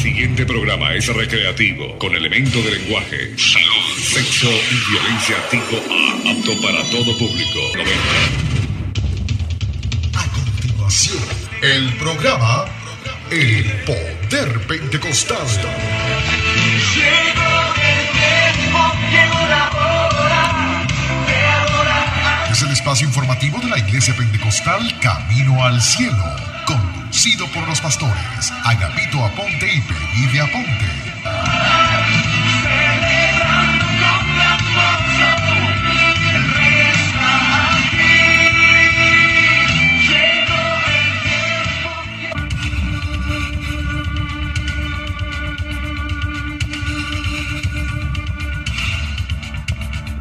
siguiente programa es recreativo, con elementos de lenguaje, salud, sexo y violencia tipo A, apto para todo público. 90. A continuación, el programa El Poder Pentecostal. Es el espacio informativo de la Iglesia Pentecostal Camino al Cielo, por los pastores Agapito Aponte y Peggy de Aponte.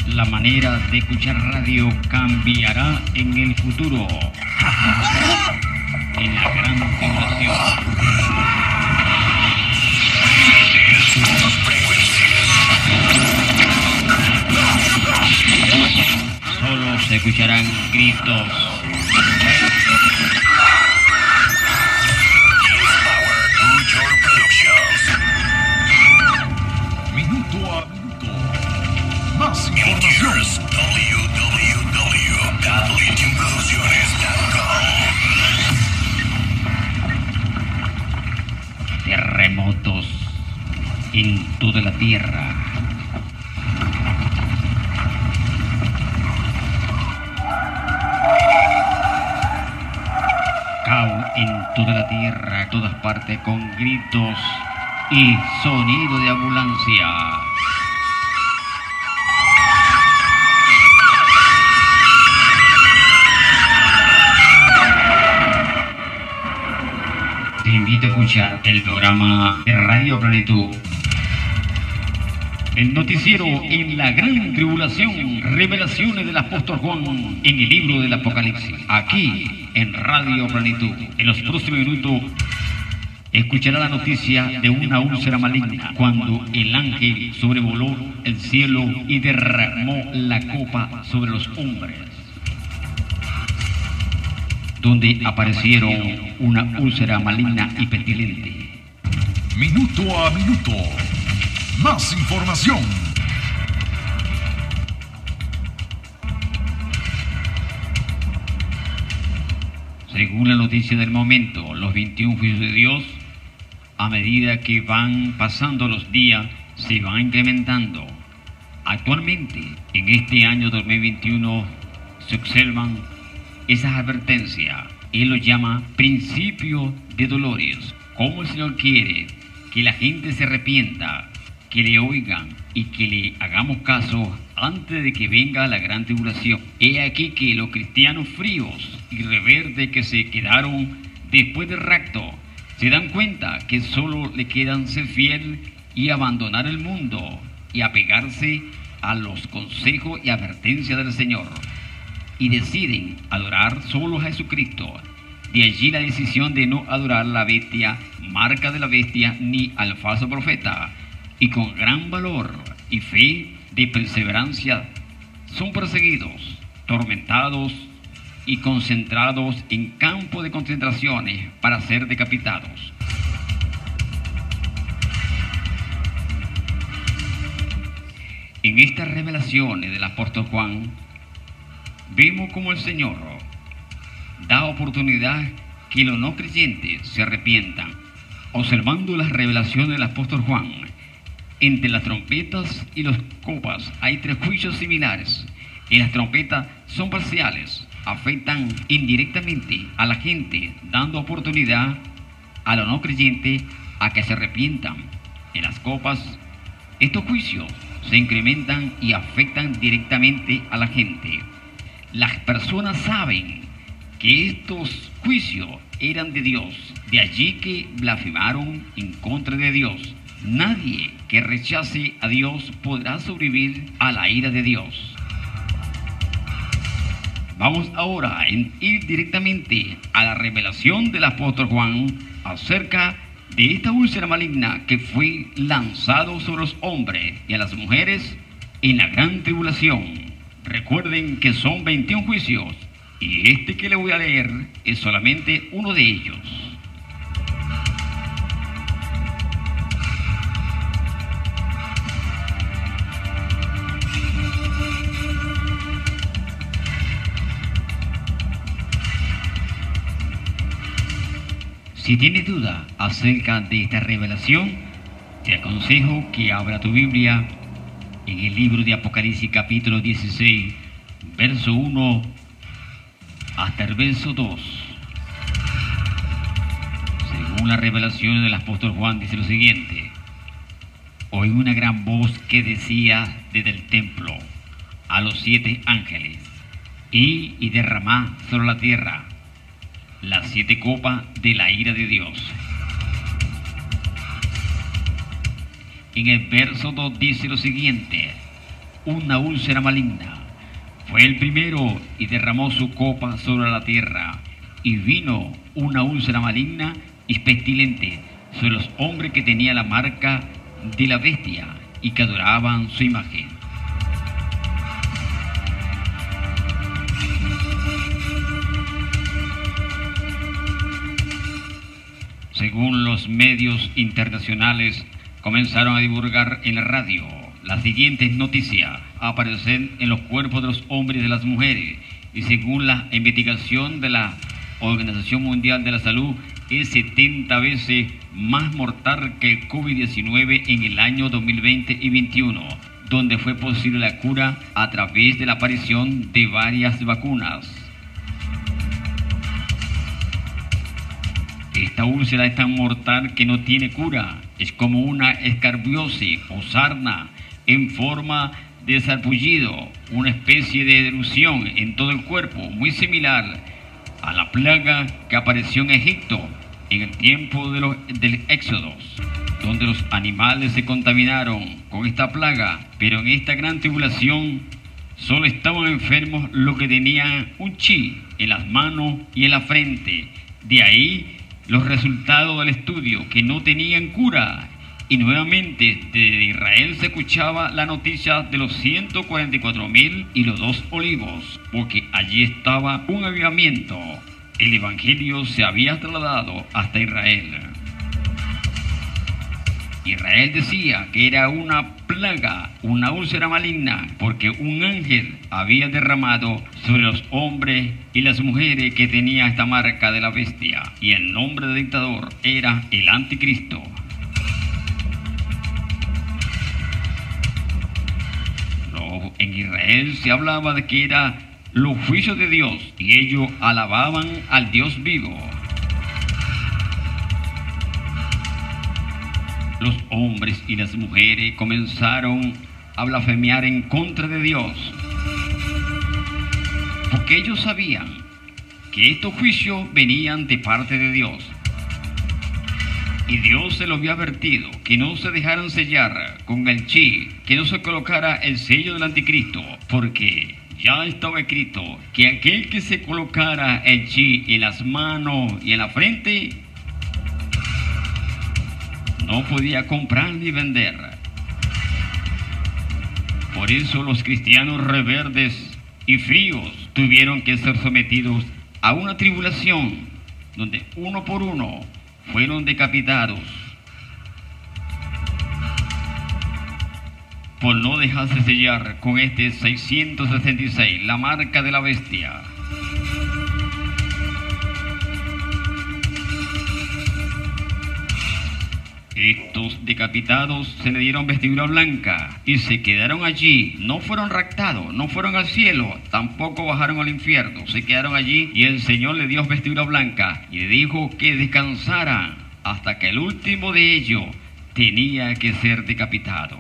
La manera de escuchar radio cambiará en el futuro. Escucharán gritos. Minuto a minuto. Más información. Terremotos en toda la tierra. Todas partes, con gritos y sonido de ambulancia. Te invito a escuchar el programa de Radio Plenitud. El noticiero en la gran tribulación, revelaciones del apóstol Juan en el libro del Apocalipsis, aquí en Radio Plenitud. En los próximos minutos escuchará la noticia de una úlcera maligna cuando el ángel sobrevoló el cielo y derramó la copa sobre los hombres donde aparecieron una úlcera maligna y pestilente. Minuto a minuto. Más información. Según la noticia del momento, los 21 juicios de Dios, a medida que van pasando los días, se van incrementando. Actualmente, en este año 2021, se observan esas advertencias. Él lo llama principio de dolores. Como el Señor quiere que la gente se arrepienta, que le oigan y que le hagamos caso antes de que venga la gran tribulación. He aquí que los cristianos fríos y reverdes que se quedaron después del rapto se dan cuenta que solo le quedan ser fiel y abandonar el mundo y apegarse a los consejos y advertencias del Señor y deciden adorar solo a Jesucristo. De allí la decisión de no adorar la bestia, marca de la bestia, ni al falso profeta. Y con gran valor y fe de perseverancia son perseguidos, tormentados y concentrados en campo de concentraciones para ser decapitados. En estas revelaciones del apóstol Juan, vemos como el Señor da oportunidad que los no creyentes se arrepientan. Observando las revelaciones del apóstol Juan, entre las trompetas y las copas hay tres juicios similares. Y las trompetas son parciales, afectan indirectamente a la gente, dando oportunidad a los no creyentes a que se arrepientan. En las copas, estos juicios se incrementan y afectan directamente a la gente las personas saben que estos juicios eran de Dios. De allí que blasfemaron en contra de Dios. Nadie que rechace a Dios podrá sobrevivir a la ira de Dios. Vamos ahora a ir directamente a la revelación del apóstol Juan acerca de esta úlcera maligna que fue lanzado sobre los hombres y a las mujeres en la gran tribulación. Recuerden que son 21 juicios y este que le voy a leer es solamente uno de ellos. Si tienes duda acerca de esta revelación, te aconsejo que abra tu Biblia en el libro de Apocalipsis capítulo 16, verso 1 hasta el verso 2. Según la revelación del apóstol Juan dice lo siguiente, oí una gran voz que decía desde el templo a los siete ángeles, y, y derramá sobre la tierra las siete copas de la ira de Dios. En el verso 2 dice lo siguiente, una úlcera maligna fue el primero y derramó su copa sobre la tierra, y vino una úlcera maligna y pestilente sobre los hombres que tenían la marca de la bestia y que adoraban su imagen. Según los medios internacionales, comenzaron a divulgar en la radio las siguientes noticias aparecen en los cuerpos de los hombres y de las mujeres y según la investigación de la Organización Mundial de la Salud es 70 veces más mortal que el COVID-19 en el año 2020 y 2021, donde fue posible la cura a través de la aparición de varias vacunas. Esta úlcera es tan mortal que no tiene cura. Es como una escarbiosis o sarna en forma de sarpullido, una especie de erupción en todo el cuerpo, muy similar a la plaga que apareció en Egipto en el tiempo de los, del Éxodo, donde los animales se contaminaron con esta plaga, pero en esta gran tribulación solo estaban enfermos los que tenían un chi en las manos y en la frente. De ahí los resultados del estudio, que no tenían cura. Y nuevamente de Israel se escuchaba la noticia de los 144 mil y los dos olivos, porque allí estaba un avivamiento. El Evangelio se había trasladado hasta Israel. Israel decía que era una plaga, una úlcera maligna, porque un ángel había derramado sobre los hombres y las mujeres que tenía esta marca de la bestia, y el nombre del dictador era el anticristo. En Israel se hablaba de que era los juicios de Dios, y ellos alababan al Dios vivo. Los hombres y las mujeres comenzaron a blasfemiar en contra de Dios. Porque ellos sabían que estos juicios venían de parte de Dios. Y Dios se los había advertido que no se dejaran sellar con el chi, que no se colocara el sello del anticristo, porque ya estaba escrito que aquel que se colocara el chi en las manos y en la frente no podía comprar ni vender. Por eso los cristianos reverdes y fríos tuvieron que ser sometidos a una tribulación donde uno por uno fueron decapitados por no dejarse sellar con este 666, la marca de la bestia. Estos decapitados se le dieron vestidura blanca y se quedaron allí. No fueron raptados, no fueron al cielo, tampoco bajaron al infierno. Se quedaron allí y el Señor le dio vestidura blanca y le dijo que descansara hasta que el último de ellos tenía que ser decapitado.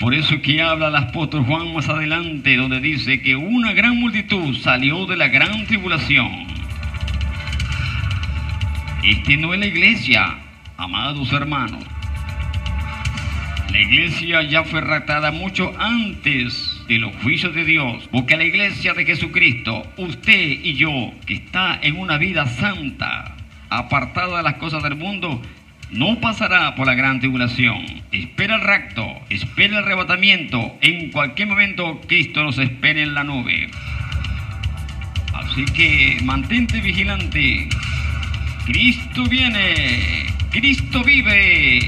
Por eso que habla el apóstol Juan más adelante, donde dice que una gran multitud salió de la gran tribulación. Este no es la iglesia, Amados hermanos, la iglesia ya fue raptada mucho antes de los juicios de Dios, porque la iglesia de Jesucristo, usted y yo, que está en una vida santa, apartada de las cosas del mundo, no pasará por la gran tribulación. Espera el rapto, espera el arrebatamiento. En cualquier momento Cristo nos espera en la nube. Así que mantente vigilante. Cristo viene. Cristo vive.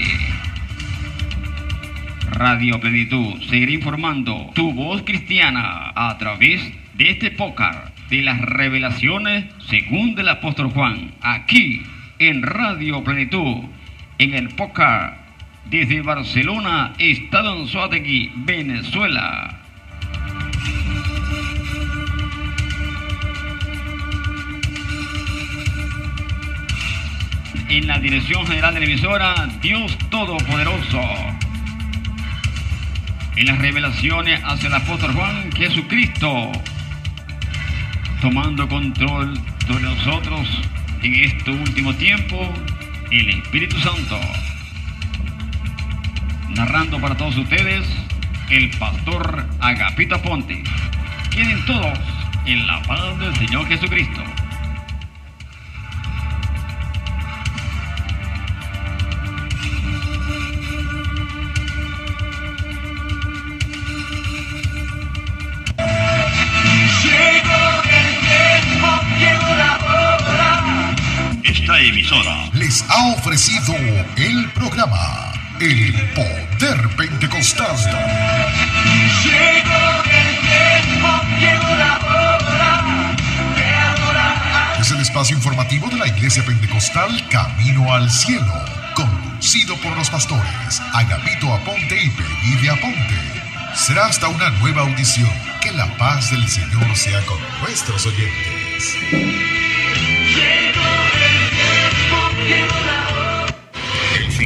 Radio Plenitud seguirá informando tu voz cristiana a través de este podcast de las revelaciones según el apóstol Juan, aquí en Radio Plenitud, en el podcast desde Barcelona, Estado Anzoátegui, Venezuela. En la dirección general de la emisora, Dios Todopoderoso. En las revelaciones hacia el apóstol Juan, Jesucristo, tomando control sobre nosotros en este último tiempo, el Espíritu Santo. Narrando para todos ustedes, el pastor Agapito Ponte. Queden todos en la paz del Señor Jesucristo. Emisora les ha ofrecido el programa El Poder Pentecostal. Es el espacio informativo de la Iglesia Pentecostal Camino al Cielo, conducido por los pastores Agapito Aponte y Peggy Aponte. Será hasta una nueva audición. Que la paz del Señor sea con nuestros oyentes. No la